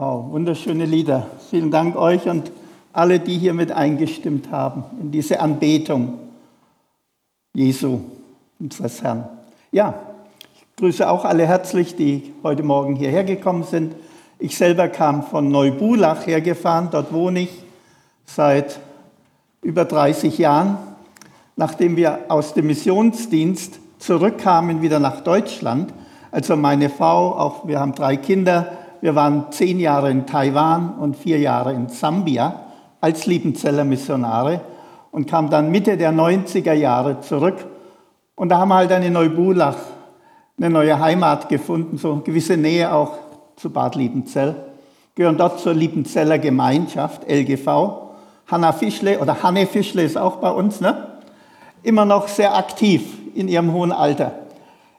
Wow, wunderschöne Lieder. Vielen Dank euch und alle, die hier mit eingestimmt haben in diese Anbetung Jesu, unseres Herrn. Ja, ich grüße auch alle herzlich, die heute Morgen hierher gekommen sind. Ich selber kam von Neubulach hergefahren, dort wohne ich seit über 30 Jahren. Nachdem wir aus dem Missionsdienst zurückkamen wieder nach Deutschland, also meine Frau, auch wir haben drei Kinder, wir waren zehn Jahre in Taiwan und vier Jahre in Sambia als Liebenzeller Missionare und kamen dann Mitte der 90er Jahre zurück. Und da haben wir halt eine Neubulach, eine neue Heimat gefunden, so eine gewisse Nähe auch zu Bad Liebenzell. Gehören dort zur Liebenzeller Gemeinschaft, LGV. Hanna Fischle oder Hanne Fischle ist auch bei uns, ne? Immer noch sehr aktiv in ihrem hohen Alter.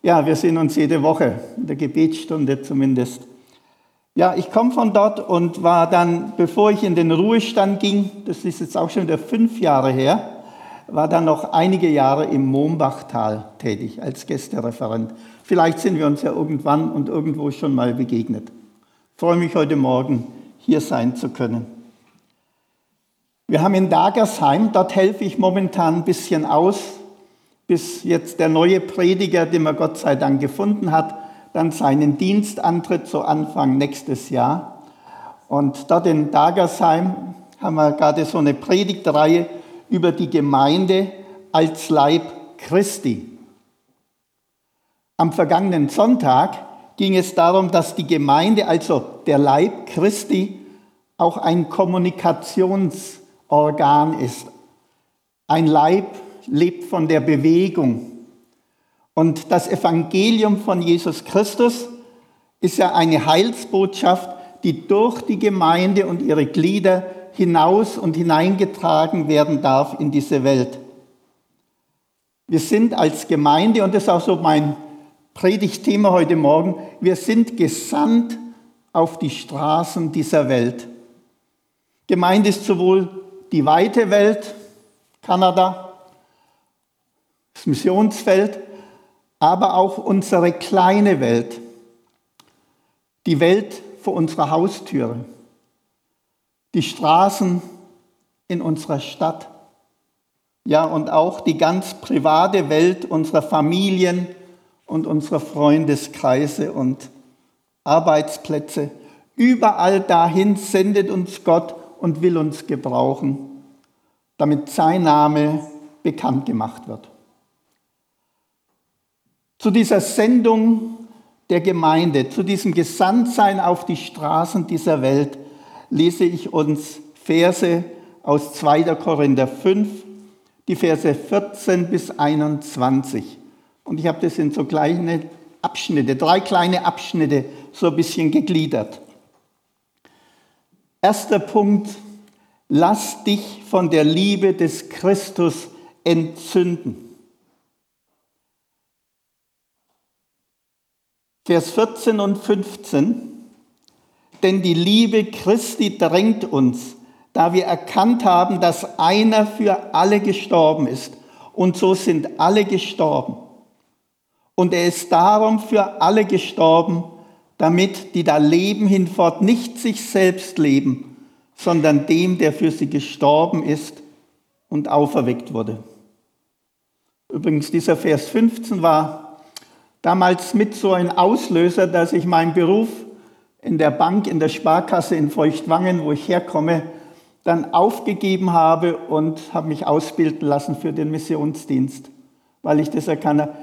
Ja, wir sehen uns jede Woche, in der Gebetsstunde zumindest. Ja, ich komme von dort und war dann, bevor ich in den Ruhestand ging, das ist jetzt auch schon wieder fünf Jahre her, war dann noch einige Jahre im Mombachtal tätig als Gästereferent. Vielleicht sind wir uns ja irgendwann und irgendwo schon mal begegnet. Ich freue mich heute Morgen, hier sein zu können. Wir haben in Dagersheim, dort helfe ich momentan ein bisschen aus, bis jetzt der neue Prediger, den man Gott sei Dank gefunden hat, dann seinen Dienst antritt, so Anfang nächstes Jahr. Und dort in Dagersheim haben wir gerade so eine Predigtreihe über die Gemeinde als Leib Christi. Am vergangenen Sonntag ging es darum, dass die Gemeinde, also der Leib Christi, auch ein Kommunikationsorgan ist. Ein Leib lebt von der Bewegung, und das Evangelium von Jesus Christus ist ja eine Heilsbotschaft, die durch die Gemeinde und ihre Glieder hinaus und hineingetragen werden darf in diese Welt. Wir sind als Gemeinde, und das ist auch so mein Predigtthema heute Morgen, wir sind gesandt auf die Straßen dieser Welt. Gemeint ist sowohl die weite Welt, Kanada, das Missionsfeld, aber auch unsere kleine Welt, die Welt vor unserer Haustüre, die Straßen in unserer Stadt, ja und auch die ganz private Welt unserer Familien und unserer Freundeskreise und Arbeitsplätze. Überall dahin sendet uns Gott und will uns gebrauchen, damit sein Name bekannt gemacht wird. Zu dieser Sendung der Gemeinde, zu diesem Gesandtsein auf die Straßen dieser Welt lese ich uns Verse aus 2. Korinther 5, die Verse 14 bis 21. Und ich habe das in so kleine Abschnitte, drei kleine Abschnitte so ein bisschen gegliedert. Erster Punkt, lass dich von der Liebe des Christus entzünden. Vers 14 und 15. Denn die Liebe Christi drängt uns, da wir erkannt haben, dass einer für alle gestorben ist. Und so sind alle gestorben. Und er ist darum für alle gestorben, damit die da leben hinfort nicht sich selbst leben, sondern dem, der für sie gestorben ist und auferweckt wurde. Übrigens, dieser Vers 15 war damals mit so ein Auslöser, dass ich meinen Beruf in der Bank, in der Sparkasse in Feuchtwangen, wo ich herkomme, dann aufgegeben habe und habe mich ausbilden lassen für den Missionsdienst, weil ich das erkannte,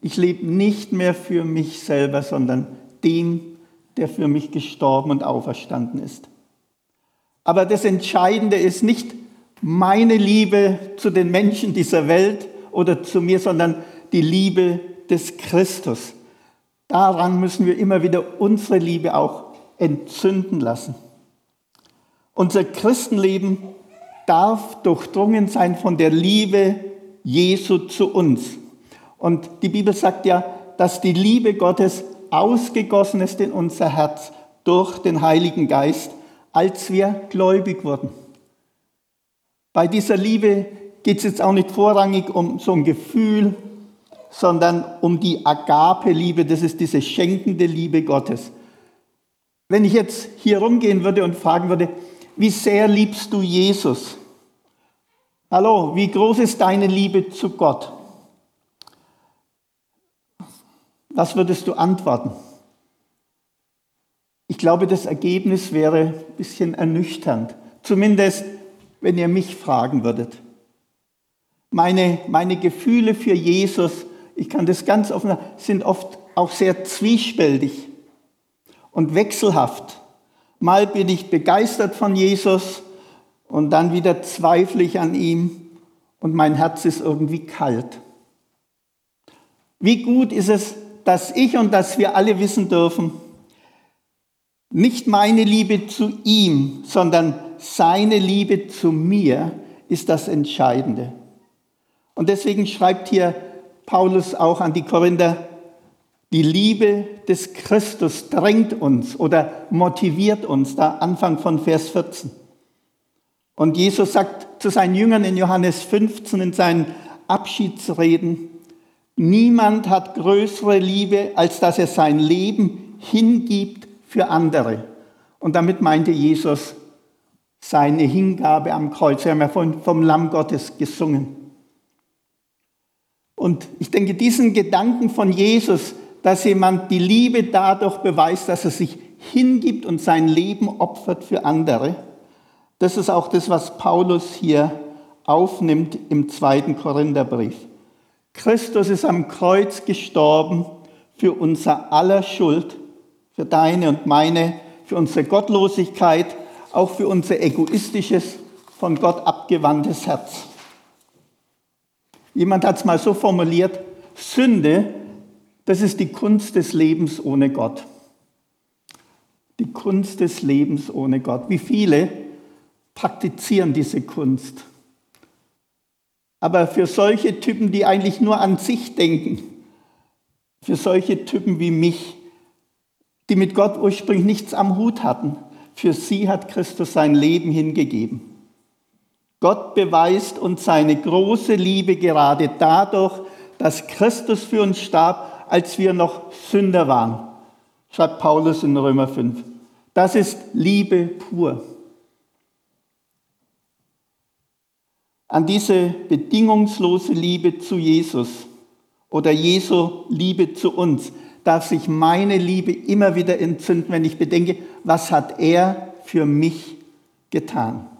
ich lebe nicht mehr für mich selber, sondern dem, der für mich gestorben und auferstanden ist. Aber das Entscheidende ist nicht meine Liebe zu den Menschen dieser Welt oder zu mir, sondern die Liebe des Christus. Daran müssen wir immer wieder unsere Liebe auch entzünden lassen. Unser Christenleben darf durchdrungen sein von der Liebe Jesu zu uns. Und die Bibel sagt ja, dass die Liebe Gottes ausgegossen ist in unser Herz durch den Heiligen Geist, als wir gläubig wurden. Bei dieser Liebe geht es jetzt auch nicht vorrangig um so ein Gefühl sondern um die Agape-Liebe, das ist diese schenkende Liebe Gottes. Wenn ich jetzt hier rumgehen würde und fragen würde, wie sehr liebst du Jesus? Hallo, wie groß ist deine Liebe zu Gott? Was würdest du antworten? Ich glaube, das Ergebnis wäre ein bisschen ernüchternd. Zumindest, wenn ihr mich fragen würdet. Meine, meine Gefühle für Jesus, ich kann das ganz offen sagen, sind oft auch sehr zwiespältig und wechselhaft. Mal bin ich begeistert von Jesus und dann wieder zweifle ich an ihm und mein Herz ist irgendwie kalt. Wie gut ist es, dass ich und dass wir alle wissen dürfen, nicht meine Liebe zu ihm, sondern seine Liebe zu mir ist das Entscheidende. Und deswegen schreibt hier Paulus auch an die Korinther, die Liebe des Christus drängt uns oder motiviert uns, da Anfang von Vers 14. Und Jesus sagt zu seinen Jüngern in Johannes 15 in seinen Abschiedsreden, niemand hat größere Liebe, als dass er sein Leben hingibt für andere. Und damit meinte Jesus seine Hingabe am Kreuz. Wir haben ja vom Lamm Gottes gesungen. Und ich denke, diesen Gedanken von Jesus, dass jemand die Liebe dadurch beweist, dass er sich hingibt und sein Leben opfert für andere, das ist auch das, was Paulus hier aufnimmt im zweiten Korintherbrief. Christus ist am Kreuz gestorben für unser aller Schuld, für deine und meine, für unsere Gottlosigkeit, auch für unser egoistisches, von Gott abgewandtes Herz. Jemand hat es mal so formuliert, Sünde, das ist die Kunst des Lebens ohne Gott. Die Kunst des Lebens ohne Gott. Wie viele praktizieren diese Kunst. Aber für solche Typen, die eigentlich nur an sich denken, für solche Typen wie mich, die mit Gott ursprünglich nichts am Hut hatten, für sie hat Christus sein Leben hingegeben. Gott beweist uns seine große Liebe gerade dadurch, dass Christus für uns starb, als wir noch Sünder waren, schreibt Paulus in Römer 5. Das ist Liebe pur. an diese bedingungslose Liebe zu Jesus oder Jesu Liebe zu uns, darf sich meine Liebe immer wieder entzünden, wenn ich bedenke, was hat er für mich getan.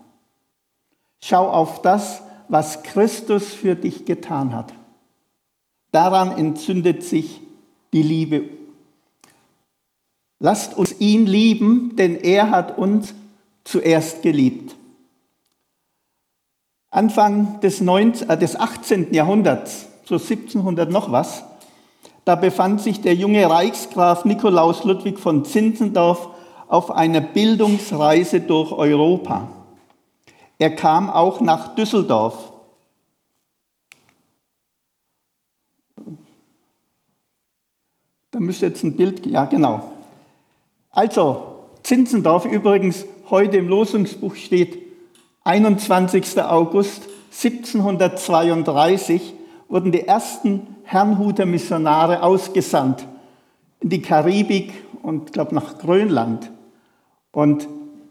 Schau auf das, was Christus für dich getan hat. Daran entzündet sich die Liebe. Lasst uns ihn lieben, denn er hat uns zuerst geliebt. Anfang des, 19, äh, 18. Jahrhunderts, so 1700 noch was, da befand sich der junge Reichsgraf Nikolaus Ludwig von Zinzendorf auf einer Bildungsreise durch Europa. Er kam auch nach Düsseldorf. Da müsste jetzt ein Bild, ja genau. Also, Zinzendorf übrigens, heute im Losungsbuch steht 21. August 1732 wurden die ersten Herrnhuter Missionare ausgesandt in die Karibik und, glaube nach Grönland. Und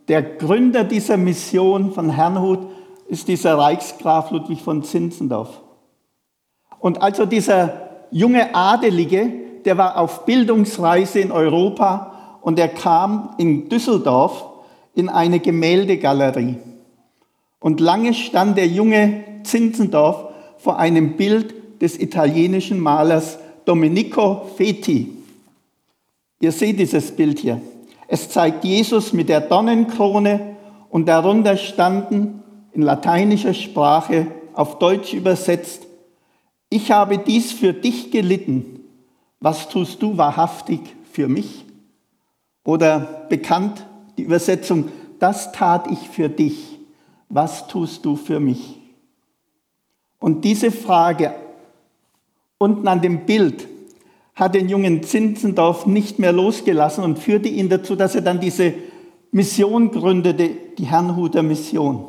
der Gründer dieser Mission von Herrnhut ist dieser Reichsgraf Ludwig von Zinzendorf. Und also dieser junge Adelige, der war auf Bildungsreise in Europa und er kam in Düsseldorf in eine Gemäldegalerie. Und lange stand der junge Zinzendorf vor einem Bild des italienischen Malers Domenico Feti. Ihr seht dieses Bild hier. Es zeigt Jesus mit der Dornenkrone und darunter standen in lateinischer Sprache auf Deutsch übersetzt, ich habe dies für dich gelitten, was tust du wahrhaftig für mich? Oder bekannt die Übersetzung, das tat ich für dich was tust du für mich? Und diese Frage unten an dem Bild hat den jungen Zinzendorf nicht mehr losgelassen und führte ihn dazu, dass er dann diese Mission gründete, die Herrnhuter Mission.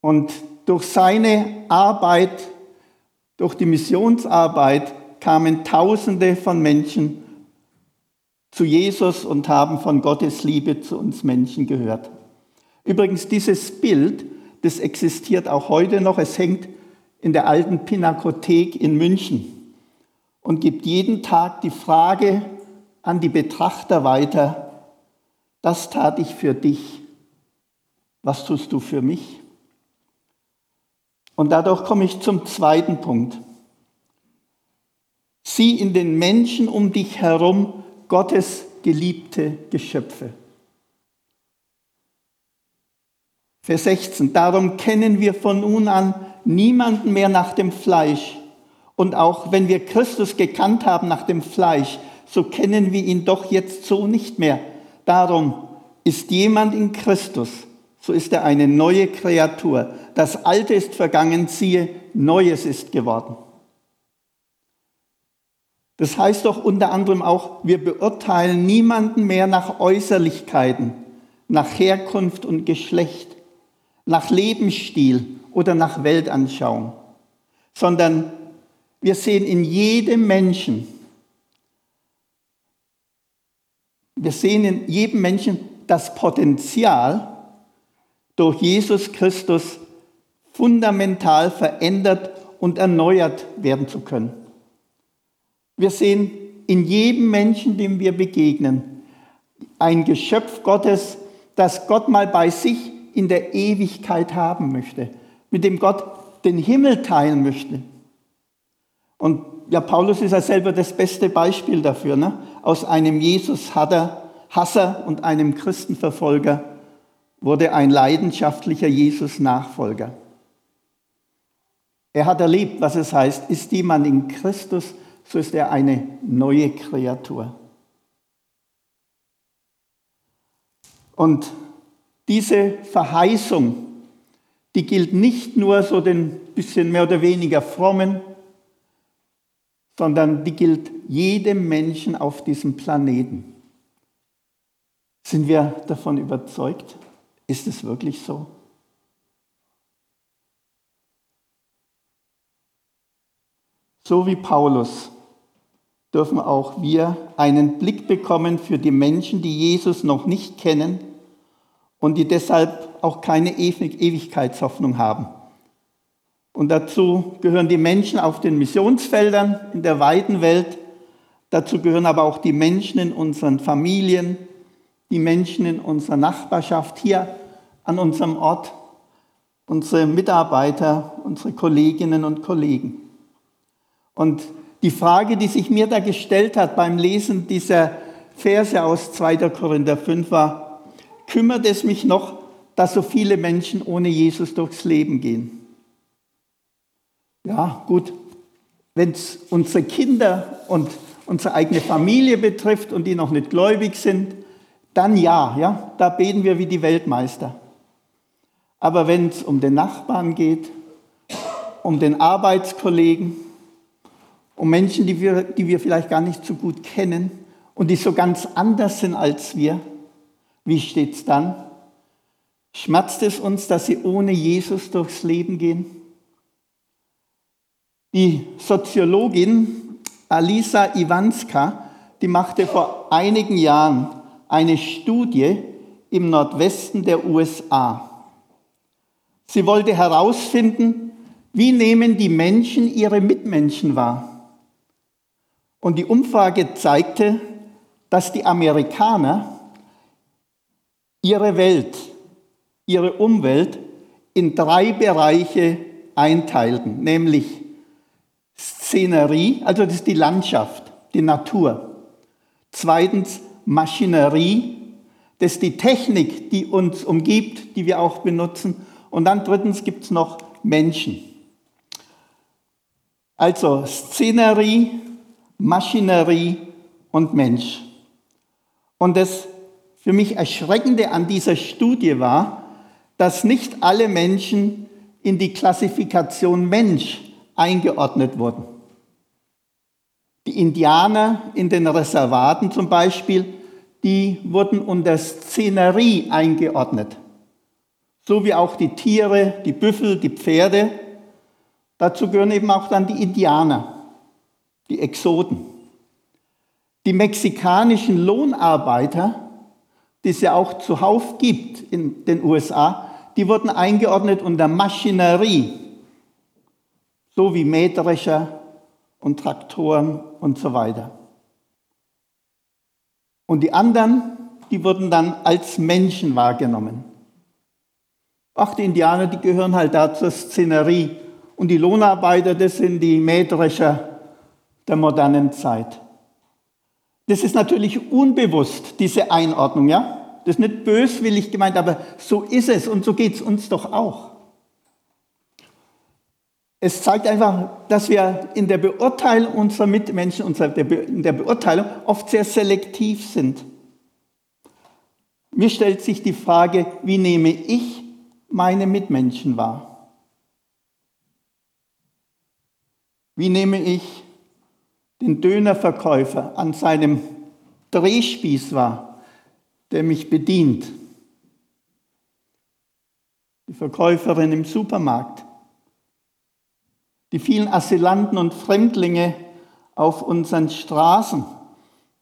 Und durch seine Arbeit, durch die Missionsarbeit kamen Tausende von Menschen zu Jesus und haben von Gottes Liebe zu uns Menschen gehört. Übrigens, dieses Bild, das existiert auch heute noch. Es hängt in der alten Pinakothek in München und gibt jeden Tag die Frage an die Betrachter weiter, das tat ich für dich, was tust du für mich? Und dadurch komme ich zum zweiten Punkt. Sieh in den Menschen um dich herum Gottes geliebte Geschöpfe. Vers 16. Darum kennen wir von nun an niemanden mehr nach dem Fleisch. Und auch wenn wir Christus gekannt haben nach dem Fleisch, so kennen wir ihn doch jetzt so nicht mehr. Darum ist jemand in Christus, so ist er eine neue Kreatur. Das Alte ist vergangen, siehe, Neues ist geworden. Das heißt doch unter anderem auch, wir beurteilen niemanden mehr nach Äußerlichkeiten, nach Herkunft und Geschlecht, nach Lebensstil oder nach Weltanschauung, sondern wir sehen in jedem Menschen, wir sehen in jedem Menschen das Potenzial, durch Jesus Christus fundamental verändert und erneuert werden zu können. Wir sehen in jedem Menschen, dem wir begegnen, ein Geschöpf Gottes, das Gott mal bei sich in der Ewigkeit haben möchte, mit dem Gott den Himmel teilen möchte. Und ja, Paulus ist ja selber das beste Beispiel dafür. Ne? Aus einem Jesus-Hasser und einem Christenverfolger wurde ein leidenschaftlicher Jesus-Nachfolger. Er hat erlebt, was es heißt, ist jemand in Christus, so ist er eine neue Kreatur. Und diese Verheißung, die gilt nicht nur so den bisschen mehr oder weniger frommen, sondern die gilt jedem Menschen auf diesem Planeten. Sind wir davon überzeugt? Ist es wirklich so? So wie Paulus dürfen auch wir einen Blick bekommen für die Menschen, die Jesus noch nicht kennen und die deshalb auch keine Ewigkeitshoffnung haben. Und dazu gehören die Menschen auf den Missionsfeldern in der weiten Welt. Dazu gehören aber auch die Menschen in unseren Familien, die Menschen in unserer Nachbarschaft, hier an unserem Ort, unsere Mitarbeiter, unsere Kolleginnen und Kollegen. Und die Frage, die sich mir da gestellt hat beim Lesen dieser Verse aus 2. Korinther 5 war, kümmert es mich noch, dass so viele Menschen ohne Jesus durchs Leben gehen? Ja, gut, wenn es unsere Kinder und unsere eigene Familie betrifft und die noch nicht gläubig sind, dann ja, ja, da beten wir wie die Weltmeister. Aber wenn es um den Nachbarn geht, um den Arbeitskollegen, um Menschen, die wir, die wir vielleicht gar nicht so gut kennen und die so ganz anders sind als wir, wie steht es dann? Schmerzt es uns, dass sie ohne Jesus durchs Leben gehen? Die Soziologin Alisa Iwanska, die machte vor einigen Jahren eine Studie im Nordwesten der USA. Sie wollte herausfinden, wie nehmen die Menschen ihre Mitmenschen wahr. Und die Umfrage zeigte, dass die Amerikaner ihre Welt, ihre Umwelt in drei Bereiche einteilten, nämlich Szenerie, also das ist die Landschaft, die Natur. Zweitens Maschinerie, das ist die Technik, die uns umgibt, die wir auch benutzen. Und dann drittens gibt es noch Menschen. Also Szenerie, Maschinerie und Mensch. Und das für mich Erschreckende an dieser Studie war, dass nicht alle Menschen in die Klassifikation Mensch eingeordnet wurden. Die Indianer in den Reservaten zum Beispiel, die wurden unter Szenerie eingeordnet. So wie auch die Tiere, die Büffel, die Pferde. Dazu gehören eben auch dann die Indianer die Exoten. Die mexikanischen Lohnarbeiter, die es ja auch zuhauf gibt in den USA, die wurden eingeordnet unter Maschinerie, so wie Mähdrescher und Traktoren und so weiter. Und die anderen, die wurden dann als Menschen wahrgenommen. Ach, die Indianer, die gehören halt da zur Szenerie. Und die Lohnarbeiter, das sind die Mähdrescher der modernen Zeit. Das ist natürlich unbewusst, diese Einordnung, ja? Das ist nicht böswillig gemeint, aber so ist es und so geht es uns doch auch. Es zeigt einfach, dass wir in der Beurteilung unserer Mitmenschen, in der Beurteilung oft sehr selektiv sind. Mir stellt sich die Frage, wie nehme ich meine Mitmenschen wahr? Wie nehme ich den Dönerverkäufer an seinem Drehspieß wahr, der mich bedient? Die Verkäuferin im Supermarkt, die vielen Asylanten und Fremdlinge auf unseren Straßen,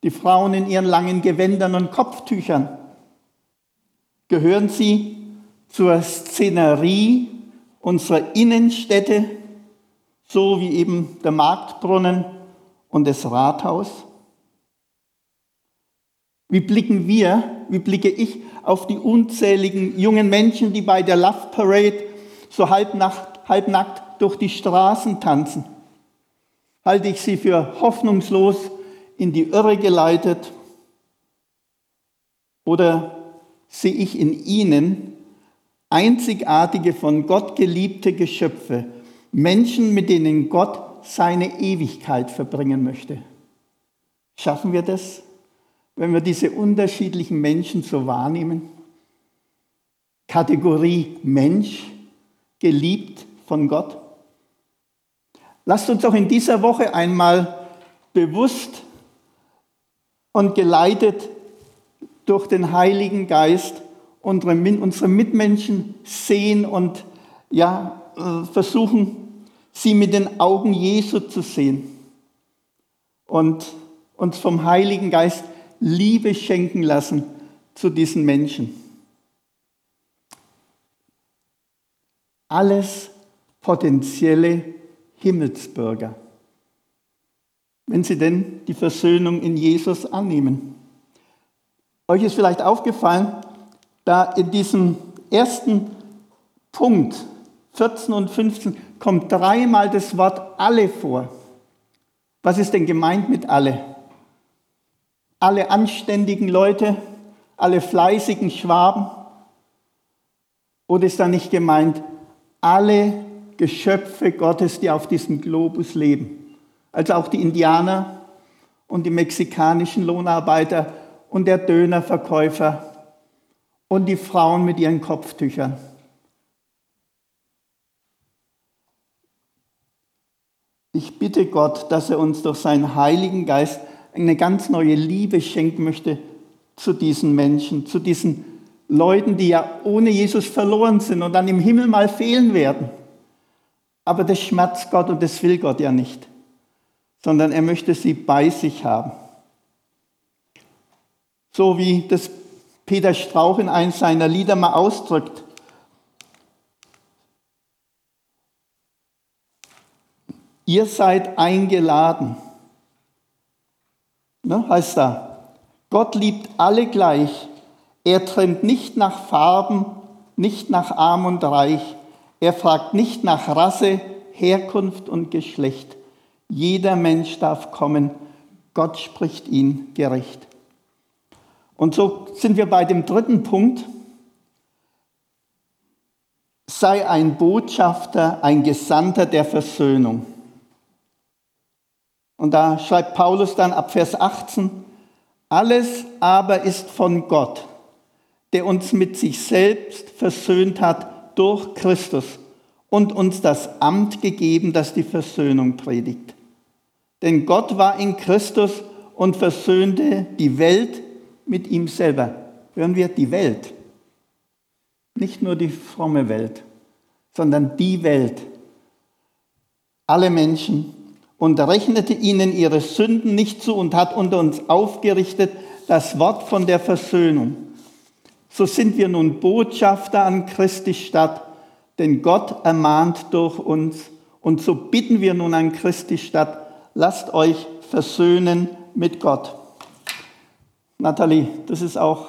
die Frauen in ihren langen Gewändern und Kopftüchern. Gehören sie zur Szenerie unserer Innenstädte, so wie eben der Marktbrunnen und das Rathaus? Wie blicken wir, wie blicke ich auf die unzähligen jungen Menschen, die bei der Love Parade so halbnackt, halbnackt durch die Straßen tanzen? Halte ich sie für hoffnungslos in die Irre geleitet? Oder sehe ich in ihnen einzigartige, von Gott geliebte Geschöpfe, Menschen, mit denen Gott seine Ewigkeit verbringen möchte. Schaffen wir das, wenn wir diese unterschiedlichen Menschen so wahrnehmen? Kategorie Mensch, geliebt von Gott. Lasst uns auch in dieser Woche einmal bewusst und geleitet durch den Heiligen Geist unsere, unsere Mitmenschen sehen und ja, äh, versuchen, sie mit den Augen Jesu zu sehen und uns vom Heiligen Geist Liebe schenken lassen zu diesen Menschen. Alles potenzielle Himmelsbürger, wenn sie denn die Versöhnung in Jesus annehmen. Euch ist vielleicht aufgefallen, da in diesem ersten Punkt 14 und 15 kommt dreimal das Wort alle vor. Was ist denn gemeint mit alle? Alle anständigen Leute, alle fleißigen Schwaben? Oder ist da nicht gemeint alle Geschöpfe Gottes, die auf diesem Globus leben? Also auch die Indianer und die mexikanischen Lohnarbeiter und der Dönerverkäufer und die Frauen mit ihren Kopftüchern. Ich bitte Gott, dass er uns durch seinen Heiligen Geist eine ganz neue Liebe schenken möchte zu diesen Menschen, zu diesen Leuten, die ja ohne Jesus verloren sind und dann im Himmel mal fehlen werden. Aber das schmerzt Gott und das will Gott ja nicht, sondern er möchte sie bei sich haben. So wie das Peter Strauch in einem seiner Lieder mal ausdrückt. Ihr seid eingeladen. Ne, heißt da, Gott liebt alle gleich. Er trennt nicht nach Farben, nicht nach arm und reich. Er fragt nicht nach Rasse, Herkunft und Geschlecht. Jeder Mensch darf kommen. Gott spricht ihn gerecht. Und so sind wir bei dem dritten Punkt. Sei ein Botschafter, ein Gesandter der Versöhnung. Und da schreibt Paulus dann ab Vers 18, alles aber ist von Gott, der uns mit sich selbst versöhnt hat durch Christus und uns das Amt gegeben, das die Versöhnung predigt. Denn Gott war in Christus und versöhnte die Welt mit ihm selber. Hören wir die Welt. Nicht nur die fromme Welt, sondern die Welt. Alle Menschen und rechnete ihnen ihre Sünden nicht zu und hat unter uns aufgerichtet das Wort von der Versöhnung. So sind wir nun Botschafter an Christi Stadt, denn Gott ermahnt durch uns. Und so bitten wir nun an Christi Stadt, lasst euch versöhnen mit Gott. Nathalie, das ist auch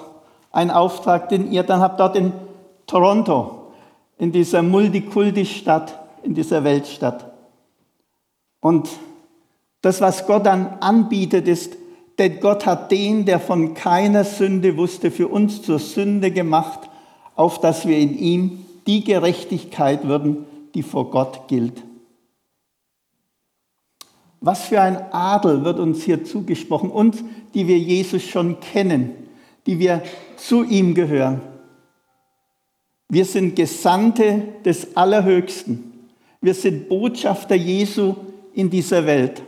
ein Auftrag, den ihr dann habt dort in Toronto, in dieser Multikulti-Stadt, in dieser Weltstadt. Und das, was Gott dann anbietet, ist, denn Gott hat den, der von keiner Sünde wusste, für uns zur Sünde gemacht, auf dass wir in ihm die Gerechtigkeit würden, die vor Gott gilt. Was für ein Adel wird uns hier zugesprochen, uns, die wir Jesus schon kennen, die wir zu ihm gehören. Wir sind Gesandte des Allerhöchsten. Wir sind Botschafter Jesu in dieser Welt.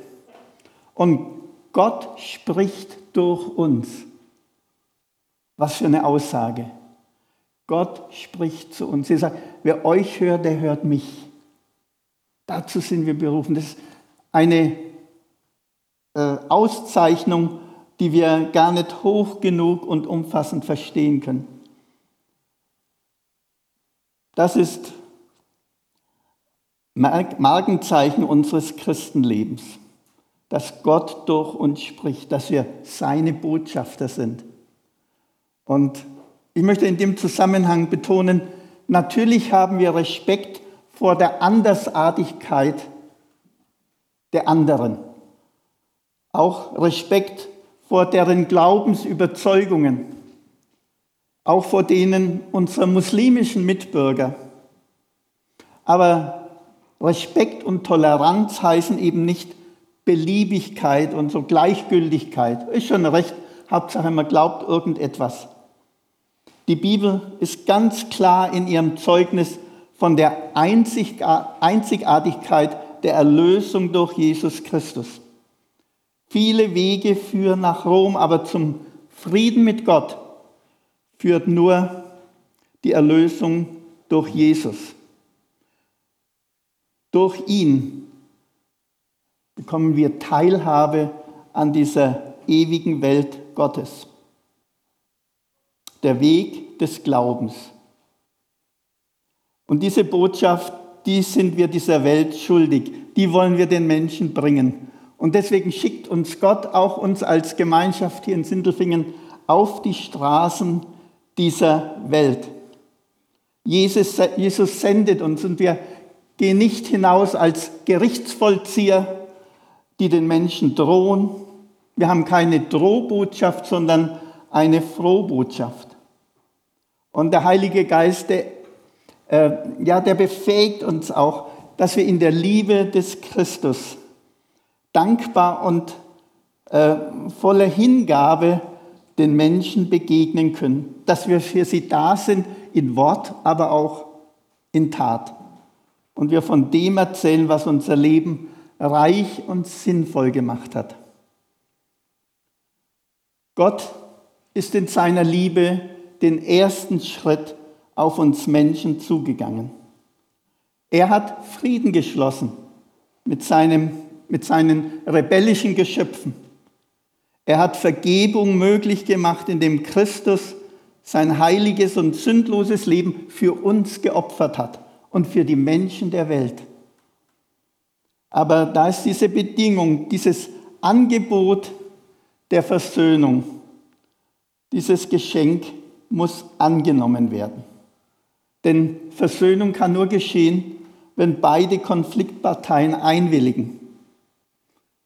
Und Gott spricht durch uns. Was für eine Aussage. Gott spricht zu uns. Er sagt, wer euch hört, der hört mich. Dazu sind wir berufen. Das ist eine äh, Auszeichnung, die wir gar nicht hoch genug und umfassend verstehen können. Das ist Markenzeichen unseres Christenlebens, dass Gott durch uns spricht, dass wir seine Botschafter sind. Und ich möchte in dem Zusammenhang betonen, natürlich haben wir Respekt vor der Andersartigkeit der anderen. Auch Respekt vor deren Glaubensüberzeugungen. Auch vor denen unserer muslimischen Mitbürger. Aber Respekt und Toleranz heißen eben nicht Beliebigkeit und so Gleichgültigkeit. Ist schon recht, Hauptsache man glaubt irgendetwas. Die Bibel ist ganz klar in ihrem Zeugnis von der Einzigartigkeit der Erlösung durch Jesus Christus. Viele Wege führen nach Rom, aber zum Frieden mit Gott führt nur die Erlösung durch Jesus. Durch ihn bekommen wir Teilhabe an dieser ewigen Welt Gottes. Der Weg des Glaubens. Und diese Botschaft, die sind wir dieser Welt schuldig. Die wollen wir den Menschen bringen. Und deswegen schickt uns Gott auch uns als Gemeinschaft hier in Sindelfingen auf die Straßen dieser Welt. Jesus, Jesus sendet uns und wir Geh nicht hinaus als Gerichtsvollzieher, die den Menschen drohen. Wir haben keine Drohbotschaft, sondern eine Frohbotschaft. Und der Heilige Geist, der, äh, ja, der befähigt uns auch, dass wir in der Liebe des Christus dankbar und äh, voller Hingabe den Menschen begegnen können, dass wir für sie da sind in Wort, aber auch in Tat und wir von dem erzählen, was unser Leben reich und sinnvoll gemacht hat. Gott ist in seiner Liebe den ersten Schritt auf uns Menschen zugegangen. Er hat Frieden geschlossen mit, seinem, mit seinen rebellischen Geschöpfen. Er hat Vergebung möglich gemacht, indem Christus sein heiliges und sündloses Leben für uns geopfert hat und für die Menschen der Welt. Aber da ist diese Bedingung, dieses Angebot der Versöhnung, dieses Geschenk muss angenommen werden. Denn Versöhnung kann nur geschehen, wenn beide Konfliktparteien einwilligen.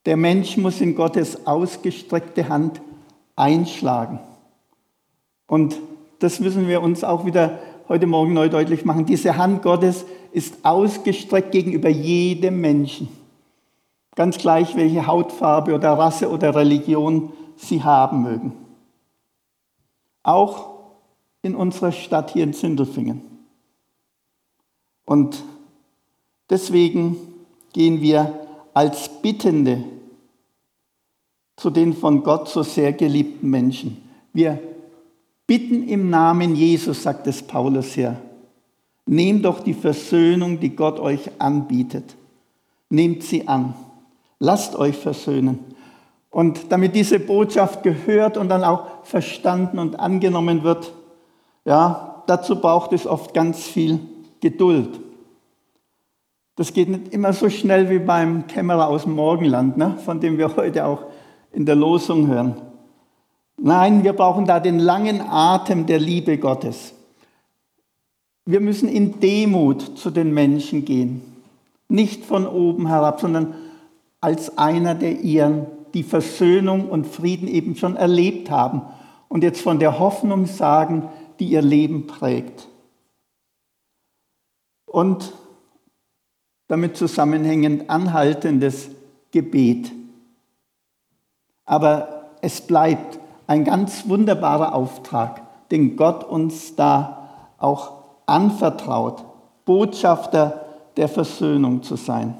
Der Mensch muss in Gottes ausgestreckte Hand einschlagen. Und das müssen wir uns auch wieder heute Morgen neu deutlich machen. Diese Hand Gottes ist ausgestreckt gegenüber jedem Menschen. Ganz gleich, welche Hautfarbe oder Rasse oder Religion sie haben mögen. Auch in unserer Stadt hier in Sindelfingen. Und deswegen gehen wir als Bittende zu den von Gott so sehr geliebten Menschen. Wir Bitten im Namen Jesus, sagt es Paulus hier. Nehmt doch die Versöhnung, die Gott euch anbietet. Nehmt sie an. Lasst euch versöhnen. Und damit diese Botschaft gehört und dann auch verstanden und angenommen wird, ja, dazu braucht es oft ganz viel Geduld. Das geht nicht immer so schnell wie beim Kämmerer aus dem Morgenland, ne, von dem wir heute auch in der Losung hören. Nein, wir brauchen da den langen Atem der Liebe Gottes. Wir müssen in Demut zu den Menschen gehen. Nicht von oben herab, sondern als einer der ihren, die Versöhnung und Frieden eben schon erlebt haben und jetzt von der Hoffnung sagen, die ihr Leben prägt. Und damit zusammenhängend anhaltendes Gebet. Aber es bleibt ein ganz wunderbarer Auftrag, den Gott uns da auch anvertraut, Botschafter der Versöhnung zu sein.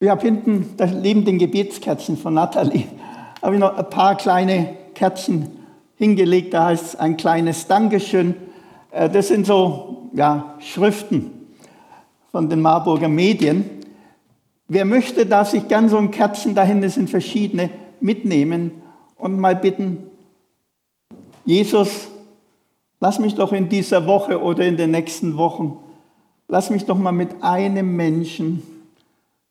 Ich habe hinten, da neben den Gebetskärtchen von Nathalie, habe ich noch ein paar kleine Kärtchen hingelegt. Da heißt ein kleines Dankeschön. Äh, das sind so ja, Schriften von den Marburger Medien. Wer möchte, darf sich gern so ein Kärtchen dahin, das sind verschiedene, mitnehmen und mal bitten, Jesus, lass mich doch in dieser Woche oder in den nächsten Wochen, lass mich doch mal mit einem Menschen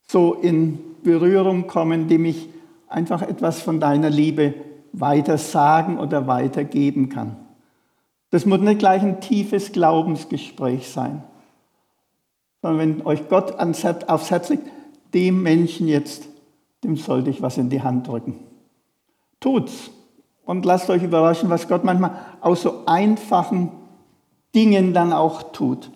so in Berührung kommen, dem ich einfach etwas von deiner Liebe weiter sagen oder weitergeben kann. Das muss nicht gleich ein tiefes Glaubensgespräch sein, sondern wenn euch Gott aufs Herz legt, dem Menschen jetzt, dem sollte ich was in die Hand drücken. Tut's und lasst euch überraschen, was Gott manchmal aus so einfachen Dingen dann auch tut.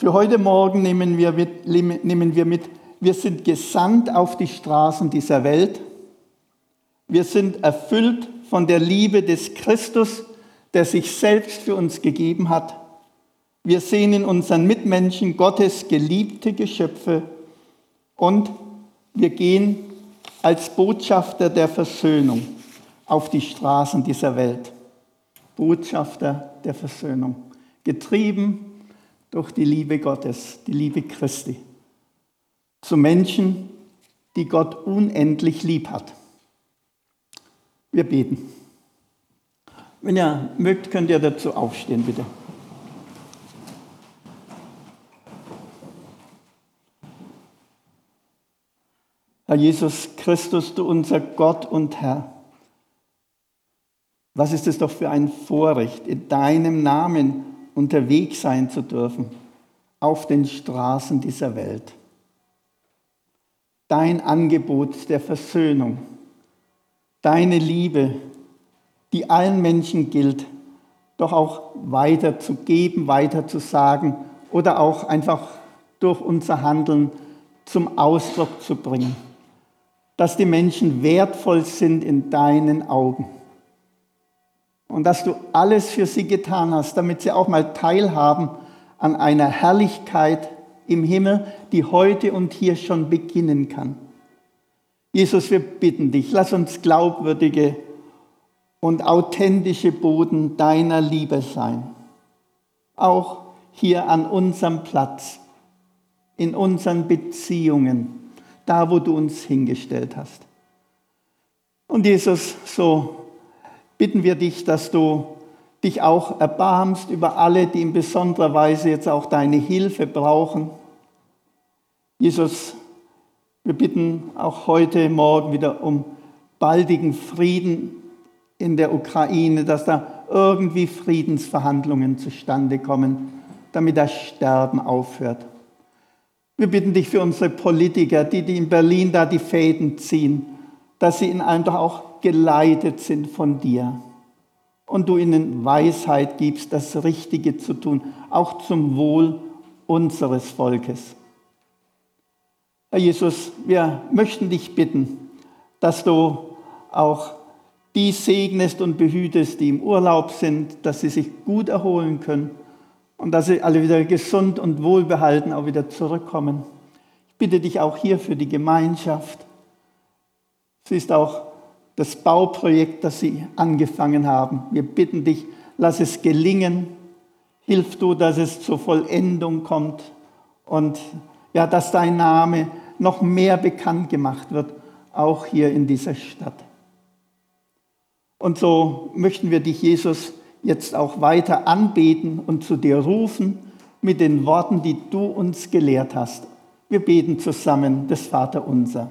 Für heute Morgen nehmen wir, mit, nehmen wir mit, wir sind gesandt auf die Straßen dieser Welt. Wir sind erfüllt von der Liebe des Christus, der sich selbst für uns gegeben hat. Wir sehen in unseren Mitmenschen Gottes geliebte Geschöpfe und wir gehen als Botschafter der Versöhnung auf die Straßen dieser Welt. Botschafter der Versöhnung. Getrieben durch die Liebe Gottes, die Liebe Christi, zu Menschen, die Gott unendlich lieb hat. Wir beten. Wenn ihr mögt, könnt ihr dazu aufstehen, bitte. Herr Jesus Christus, du unser Gott und Herr, was ist es doch für ein Vorrecht, in deinem Namen unterwegs sein zu dürfen auf den Straßen dieser Welt. Dein Angebot der Versöhnung, deine Liebe, die allen Menschen gilt, doch auch weiter zu geben, weiter zu sagen oder auch einfach durch unser Handeln zum Ausdruck zu bringen, dass die Menschen wertvoll sind in deinen Augen und dass du alles für sie getan hast, damit sie auch mal teilhaben an einer Herrlichkeit im Himmel, die heute und hier schon beginnen kann. Jesus, wir bitten dich, lass uns glaubwürdige und authentische Boden deiner Liebe sein. Auch hier an unserem Platz, in unseren Beziehungen, da wo du uns hingestellt hast. Und Jesus, so bitten wir dich, dass du dich auch erbarmst über alle, die in besonderer Weise jetzt auch deine Hilfe brauchen. Jesus, wir bitten auch heute Morgen wieder um baldigen Frieden in der Ukraine, dass da irgendwie Friedensverhandlungen zustande kommen, damit das Sterben aufhört. Wir bitten dich für unsere Politiker, die, die in Berlin da die Fäden ziehen, dass sie in einem doch auch geleitet sind von dir und du ihnen Weisheit gibst, das Richtige zu tun, auch zum Wohl unseres Volkes. Herr Jesus, wir möchten dich bitten, dass du auch die segnest und behütest, die im Urlaub sind, dass sie sich gut erholen können und dass sie alle wieder gesund und wohlbehalten auch wieder zurückkommen. Ich bitte dich auch hier für die Gemeinschaft. Sie ist auch das Bauprojekt, das sie angefangen haben. Wir bitten dich, lass es gelingen. Hilf du, dass es zur Vollendung kommt Und ja, dass dein Name noch mehr bekannt gemacht wird, auch hier in dieser Stadt. Und so möchten wir dich, Jesus, jetzt auch weiter anbeten und zu dir rufen mit den Worten, die du uns gelehrt hast. Wir beten zusammen das Vaterunser.